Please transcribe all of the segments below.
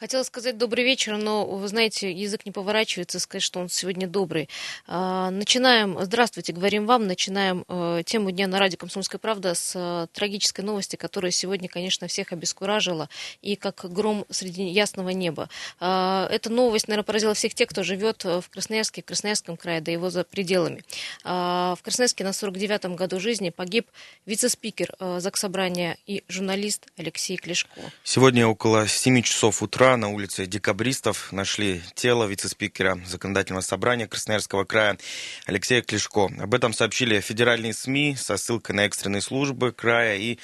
Хотела сказать добрый вечер, но, вы знаете, язык не поворачивается сказать, что он сегодня добрый. А, начинаем, здравствуйте, говорим вам, начинаем э, тему дня на радио «Комсомольская правда» с э, трагической новости, которая сегодня, конечно, всех обескуражила и как гром среди ясного неба. А, эта новость, наверное, поразила всех тех, кто живет в Красноярске, в Красноярском крае, да его за пределами. А, в Красноярске на 49-м году жизни погиб вице-спикер э, Заксобрания и журналист Алексей Клешко. Сегодня около 7 часов утра на улице Декабристов нашли тело вице-спикера Законодательного собрания Красноярского края Алексея Клешко. Об этом сообщили федеральные СМИ со ссылкой на экстренные службы края и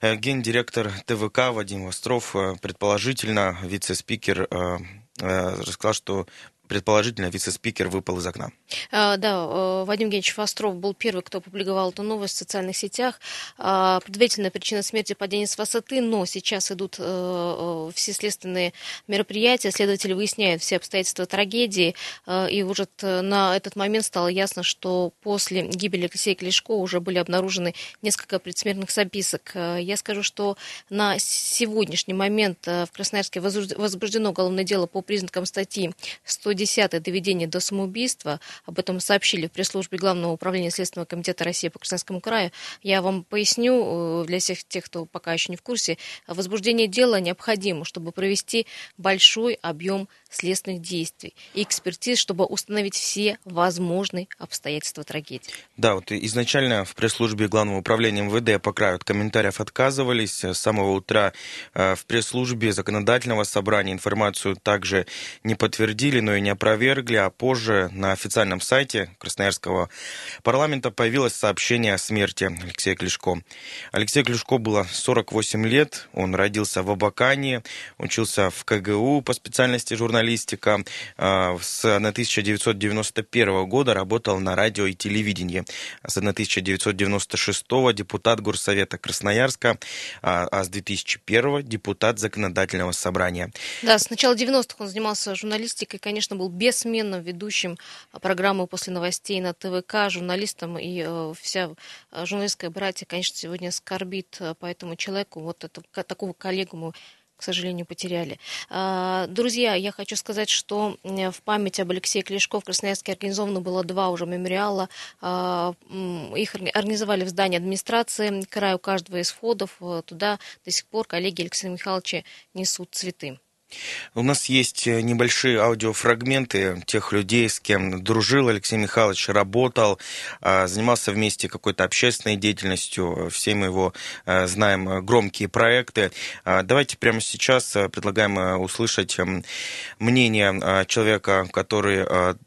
э, гендиректор ТВК Вадим Востров, э, предположительно, вице-спикер э, рассказал, что предположительно, вице-спикер выпал из окна. А, да, э, Вадим Генч Востров был первый, кто опубликовал эту новость в социальных сетях. А, предварительная причина смерти – падение с высоты, но сейчас идут э, э, все следственные мероприятия, следователи выясняют все обстоятельства трагедии, и уже на этот момент стало ясно, что после гибели Алексея Клешко уже были обнаружены несколько предсмертных записок. Я скажу, что на сегодняшний момент в Красноярске возбуждено уголовное дело по признакам статьи 100 110 доведение до самоубийства. Об этом сообщили в пресс-службе Главного управления Следственного комитета России по Красноярскому краю. Я вам поясню э, для всех тех, кто пока еще не в курсе. Возбуждение дела необходимо, чтобы провести большой объем следственных действий и экспертиз, чтобы установить все возможные обстоятельства трагедии. Да, вот изначально в пресс-службе Главного управления МВД по краю от комментариев отказывались. С самого утра э, в пресс-службе законодательного собрания информацию также не подтвердили, но и не опровергли, а позже на официальном сайте Красноярского парламента появилось сообщение о смерти Алексея Клешко. Алексею Клешко было 48 лет, он родился в Абакане, учился в КГУ по специальности журналистика, а, с 1991 года работал на радио и телевидении. С 1996 депутат Горсовета Красноярска, а, а с 2001 депутат Законодательного собрания. Да, с начала 90-х он занимался журналистикой, конечно, был бессменным ведущим программы «После новостей» на ТВК, журналистом, и э, вся э, журналистская братья, конечно, сегодня скорбит э, по этому человеку. Вот это, такого коллегу мы к сожалению, потеряли. А, друзья, я хочу сказать, что в память об Алексее Клешко в Красноярске организовано было два уже мемориала. А, их организовали в здании администрации края у каждого из входов. Туда до сих пор коллеги Алексея Михайловича несут цветы. У нас есть э, небольшие аудиофрагменты тех людей, с кем дружил Алексей Михайлович, работал, а, занимался вместе какой-то общественной деятельностью. Все мы его э, знаем, э, громкие проекты. А, давайте прямо сейчас предлагаем услышать эм, мнение человека, который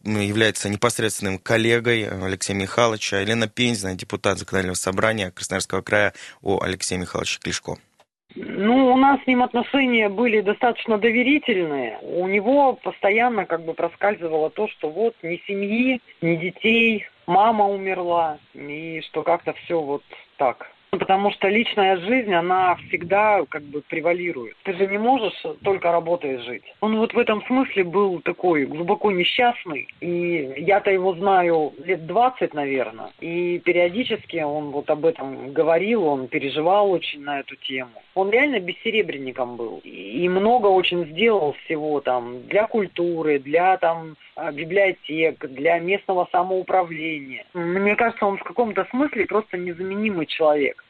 является непосредственным коллегой Алексея Михайловича, Елена Пензина, депутат Законодательного собрания Красноярского края о Алексее Михайловиче Клишко. Ну, у нас с ним отношения были достаточно доверительные. У него постоянно как бы проскальзывало то, что вот ни семьи, ни детей, мама умерла, и что как-то все вот так. Потому что личная жизнь, она всегда как бы превалирует. Ты же не можешь только работая жить. Он вот в этом смысле был такой глубоко несчастный. И я-то его знаю лет 20, наверное. И периодически он вот об этом говорил, он переживал очень на эту тему. Он реально бессеребренником был. И много очень сделал всего там для культуры, для там а, библиотек, для местного самоуправления. Мне кажется, он в каком-то смысле просто незаменимый человек.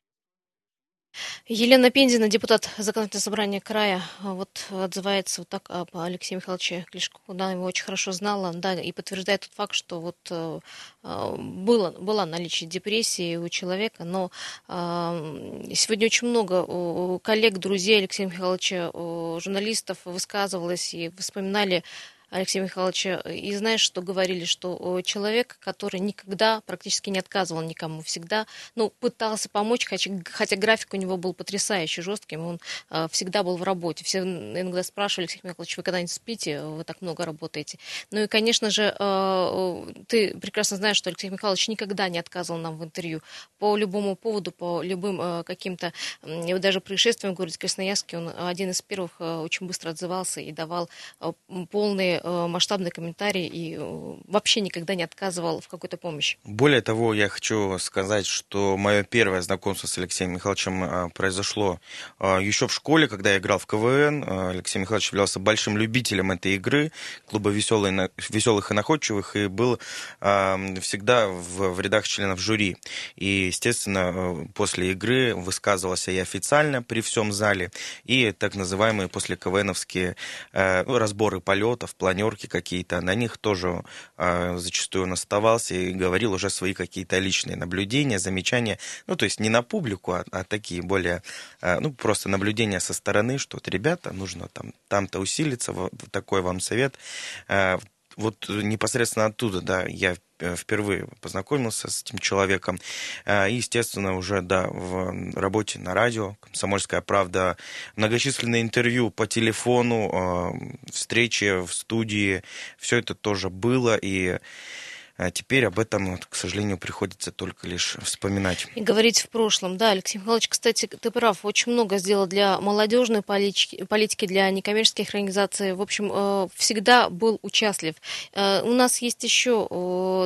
Елена Пензина, депутат Законодательного собрания края, вот отзывается вот так об Алексее Михайловиче Клишко. Да, его очень хорошо знала, да, и подтверждает тот факт, что вот э, было, была наличие депрессии у человека, но э, сегодня очень много коллег, друзей Алексея Михайловича, журналистов высказывалось и вспоминали Алексея Михайловича, и знаешь, что говорили, что человек, который никогда практически не отказывал никому, всегда, ну, пытался помочь, хотя, хотя график у него был потрясающе жестким, он э, всегда был в работе. Все иногда спрашивали, Алексей Михайлович, вы когда-нибудь спите, вы так много работаете. Ну и, конечно же, э, ты прекрасно знаешь, что Алексей Михайлович никогда не отказывал нам в интервью по любому поводу, по любым э, каким-то, э, даже происшествиям в городе Красноярске, он один из первых э, очень быстро отзывался и давал э, полные более масштабный комментарий и вообще никогда не отказывал в какой-то помощи. Более того, я хочу сказать, что мое первое знакомство с Алексеем Михайловичем произошло еще в школе, когда я играл в КВН. Алексей Михайлович являлся большим любителем этой игры, клуба веселых, и находчивых, и был всегда в, в рядах членов жюри. И, естественно, после игры высказывался и официально при всем зале, и так называемые после КВНовские э, ну, разборы полетов, планерки какие-то, на них тоже э, зачастую он оставался и говорил уже свои какие-то личные наблюдения, замечания, ну, то есть не на публику, а, а такие более, э, ну, просто наблюдения со стороны, что вот, ребята, нужно там, там-то усилиться, вот такой вам совет. Вот непосредственно оттуда, да, я Э, впервые познакомился с этим человеком. Э, и, естественно, уже, да, в работе на радио, «Комсомольская правда», многочисленные интервью по телефону, э, встречи в студии, все это тоже было, и а теперь об этом, к сожалению, приходится только лишь вспоминать. И говорить в прошлом. Да, Алексей Михайлович, кстати, ты прав, очень много сделал для молодежной политики, политики для некоммерческих организаций. В общем, э, всегда был участлив. Э, у нас есть еще,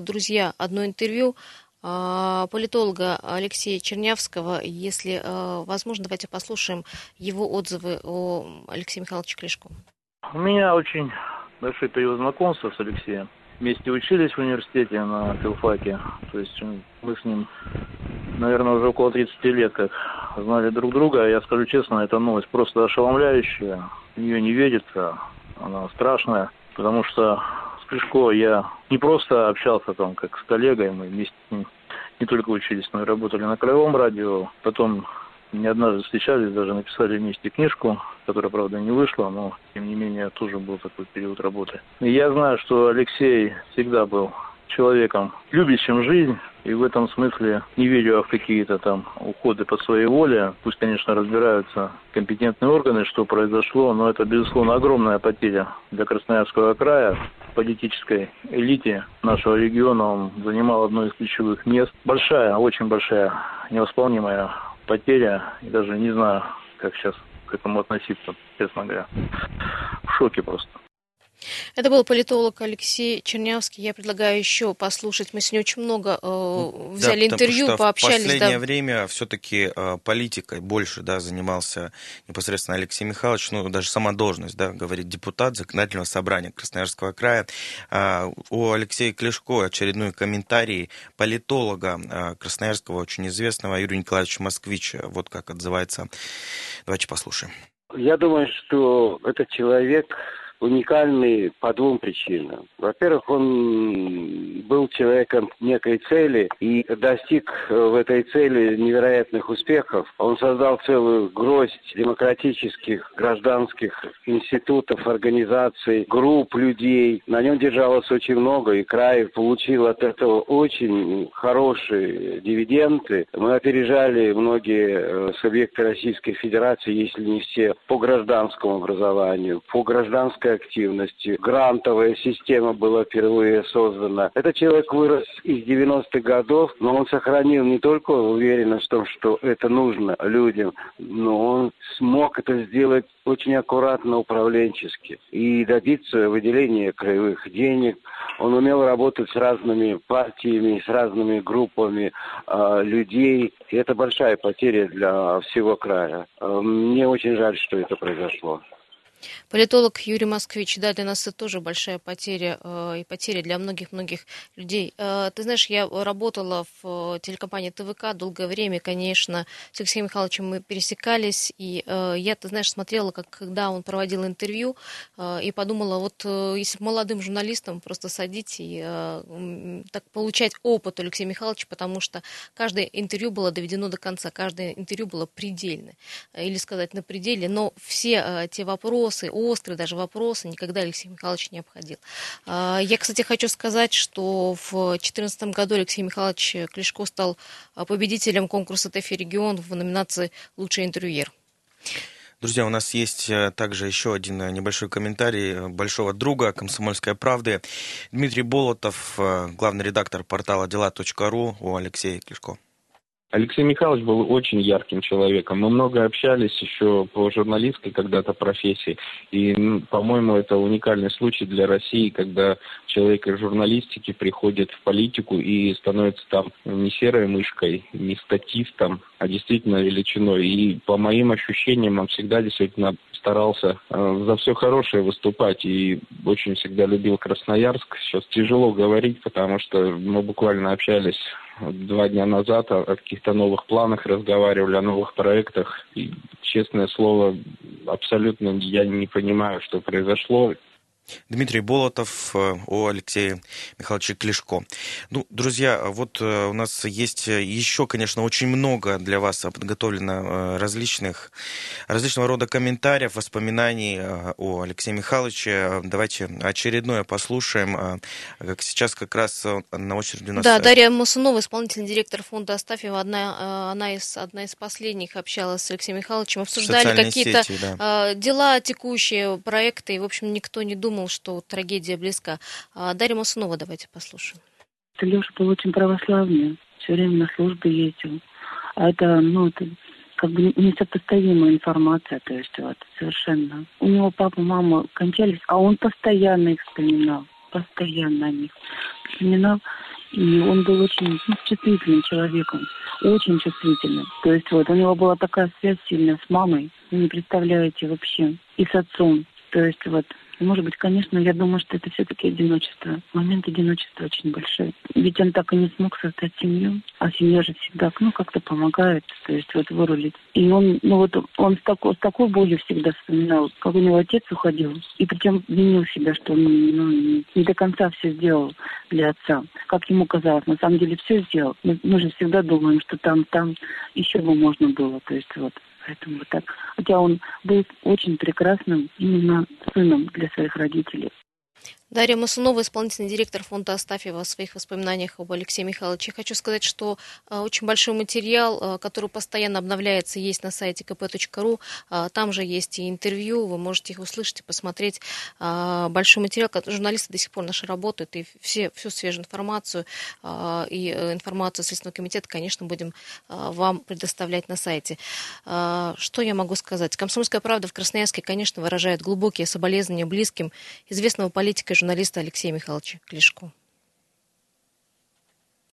друзья, одно интервью э, политолога Алексея Чернявского. Если возможно, давайте послушаем его отзывы о Алексее Михайловиче Клешко. У меня очень большой период знакомства с Алексеем вместе учились в университете на филфаке. То есть мы с ним, наверное, уже около 30 лет как знали друг друга. Я скажу честно, эта новость просто ошеломляющая. В нее не верится, она страшная, потому что с Клешко я не просто общался там как с коллегой, мы вместе с ним не только учились, но и работали на краевом радио. Потом не однажды встречались, даже написали вместе книжку, которая, правда, не вышла, но, тем не менее, тоже был такой период работы. И я знаю, что Алексей всегда был человеком, любящим жизнь, и в этом смысле не верю в какие-то там уходы по своей воле. Пусть, конечно, разбираются компетентные органы, что произошло, но это, безусловно, огромная потеря для Красноярского края. Политической элите нашего региона он занимал одно из ключевых мест. Большая, очень большая, невосполнимая потеря, и даже не знаю, как сейчас к этому относиться, честно говоря. В шоке просто. Это был политолог Алексей Чернявский. Я предлагаю еще послушать. Мы сегодня очень много э, взяли да, интервью, что пообщались. В последнее да. время все-таки э, политикой больше да, занимался непосредственно Алексей Михайлович. Ну, даже сама должность, да, говорит депутат законодательного собрания Красноярского края. Э, у Алексея Клешко очередной комментарий политолога э, красноярского, очень известного Юрия Николаевича Москвича. Вот как отзывается. Давайте послушаем. Я думаю, что этот человек уникальный по двум причинам. Во-первых, он был человеком некой цели и достиг в этой цели невероятных успехов. Он создал целую гроздь демократических, гражданских институтов, организаций, групп людей. На нем держалось очень много, и край получил от этого очень хорошие дивиденды. Мы опережали многие э, субъекты Российской Федерации, если не все, по гражданскому образованию, по гражданской активности. Грантовая система была впервые создана. Этот человек вырос из 90-х годов, но он сохранил не только уверенность в том, что это нужно людям, но он смог это сделать очень аккуратно управленчески и добиться выделения краевых денег. Он умел работать с разными партиями, с разными группами э, людей. И это большая потеря для всего края. Э, мне очень жаль, что это произошло. Политолог Юрий Москвич, да, для нас это тоже большая потеря э, и потеря для многих-многих людей. Э, ты знаешь, я работала в телекомпании ТВК долгое время, конечно, с Алексеем Михайловичем мы пересекались, и э, я, ты знаешь, смотрела, как, когда он проводил интервью, и подумала, вот если молодым журналистам просто садить и так получать опыт Алексея Михайловича, потому что каждое интервью было доведено до конца, каждое интервью было предельно, или сказать на пределе, но все те вопросы, вопросы, острые даже вопросы никогда Алексей Михайлович не обходил. А, я, кстати, хочу сказать, что в 2014 году Алексей Михайлович Клешко стал а, победителем конкурса ТЭФИ регион в номинации «Лучший интервьюер». Друзья, у нас есть э, также еще один э, небольшой комментарий э, большого друга «Комсомольской правды». Дмитрий Болотов, главный редактор портала дела.ру у Алексея Клешко. Алексей Михайлович был очень ярким человеком. Мы много общались еще по журналистской когда-то профессии. И, по-моему, это уникальный случай для России, когда человек из журналистики приходит в политику и становится там не серой мышкой, не статистом, а действительно величиной. И по моим ощущениям он всегда действительно старался э, за все хорошее выступать и очень всегда любил Красноярск. Сейчас тяжело говорить, потому что мы буквально общались два дня назад о, о каких-то новых планах разговаривали, о новых проектах. И, честное слово, абсолютно я не понимаю, что произошло. Дмитрий Болотов э, о Алексее Михайловиче Клешко. Ну, друзья, вот э, у нас есть еще, конечно, очень много для вас подготовлено э, различных, различного рода комментариев, воспоминаний о Алексее Михайловиче. Давайте очередное послушаем. Как сейчас как раз на очереди у нас... Да, Дарья Мусунова, исполнительный директор фонда Астафьева, одна, она из, одна из последних общалась с Алексеем Михайловичем, обсуждали какие-то да. дела текущие, проекты, и, в общем, никто не думал думал, что трагедия близка. А Дарья Масунова давайте послушаем. Леша был очень православный, все время на службе ездил. А это, ну, это как бы несопоставимая информация, то есть вот, совершенно. У него папа, мама кончались, а он постоянно их вспоминал, постоянно о них вспоминал. И он был очень ну, чувствительным человеком, очень чувствительным. То есть вот у него была такая связь сильная с мамой, вы не представляете вообще, и с отцом. То есть вот может быть, конечно, я думаю, что это все-таки одиночество. Момент одиночества очень большой. Ведь он так и не смог создать семью, а семья же всегда, ну, как-то помогает, то есть вот вырулить. И он, ну вот, он с такой, с такой болью всегда вспоминал, как у него отец уходил, и причем винил себя, что он ну, не до конца все сделал для отца, как ему казалось. На самом деле все сделал. Мы, мы же всегда думаем, что там, там еще бы можно было, то есть вот. Поэтому вот так. Хотя он был очень прекрасным именно сыном для своих родителей. Дарья Масунова, исполнительный директор фонда Астафьева, о своих воспоминаниях об Алексее Михайловиче. Хочу сказать, что э, очень большой материал, э, который постоянно обновляется, есть на сайте kp.ru. Э, там же есть и интервью, вы можете их услышать и посмотреть. Большой материал, журналисты до сих пор наши работают, и все, всю свежую информацию и информацию Следственного комитета, конечно, будем вам предоставлять на сайте. Что я могу сказать? Комсомольская правда в Красноярске, конечно, выражает глубокие соболезнования близким известного политика журналиста Алексея Михайловича Клешко.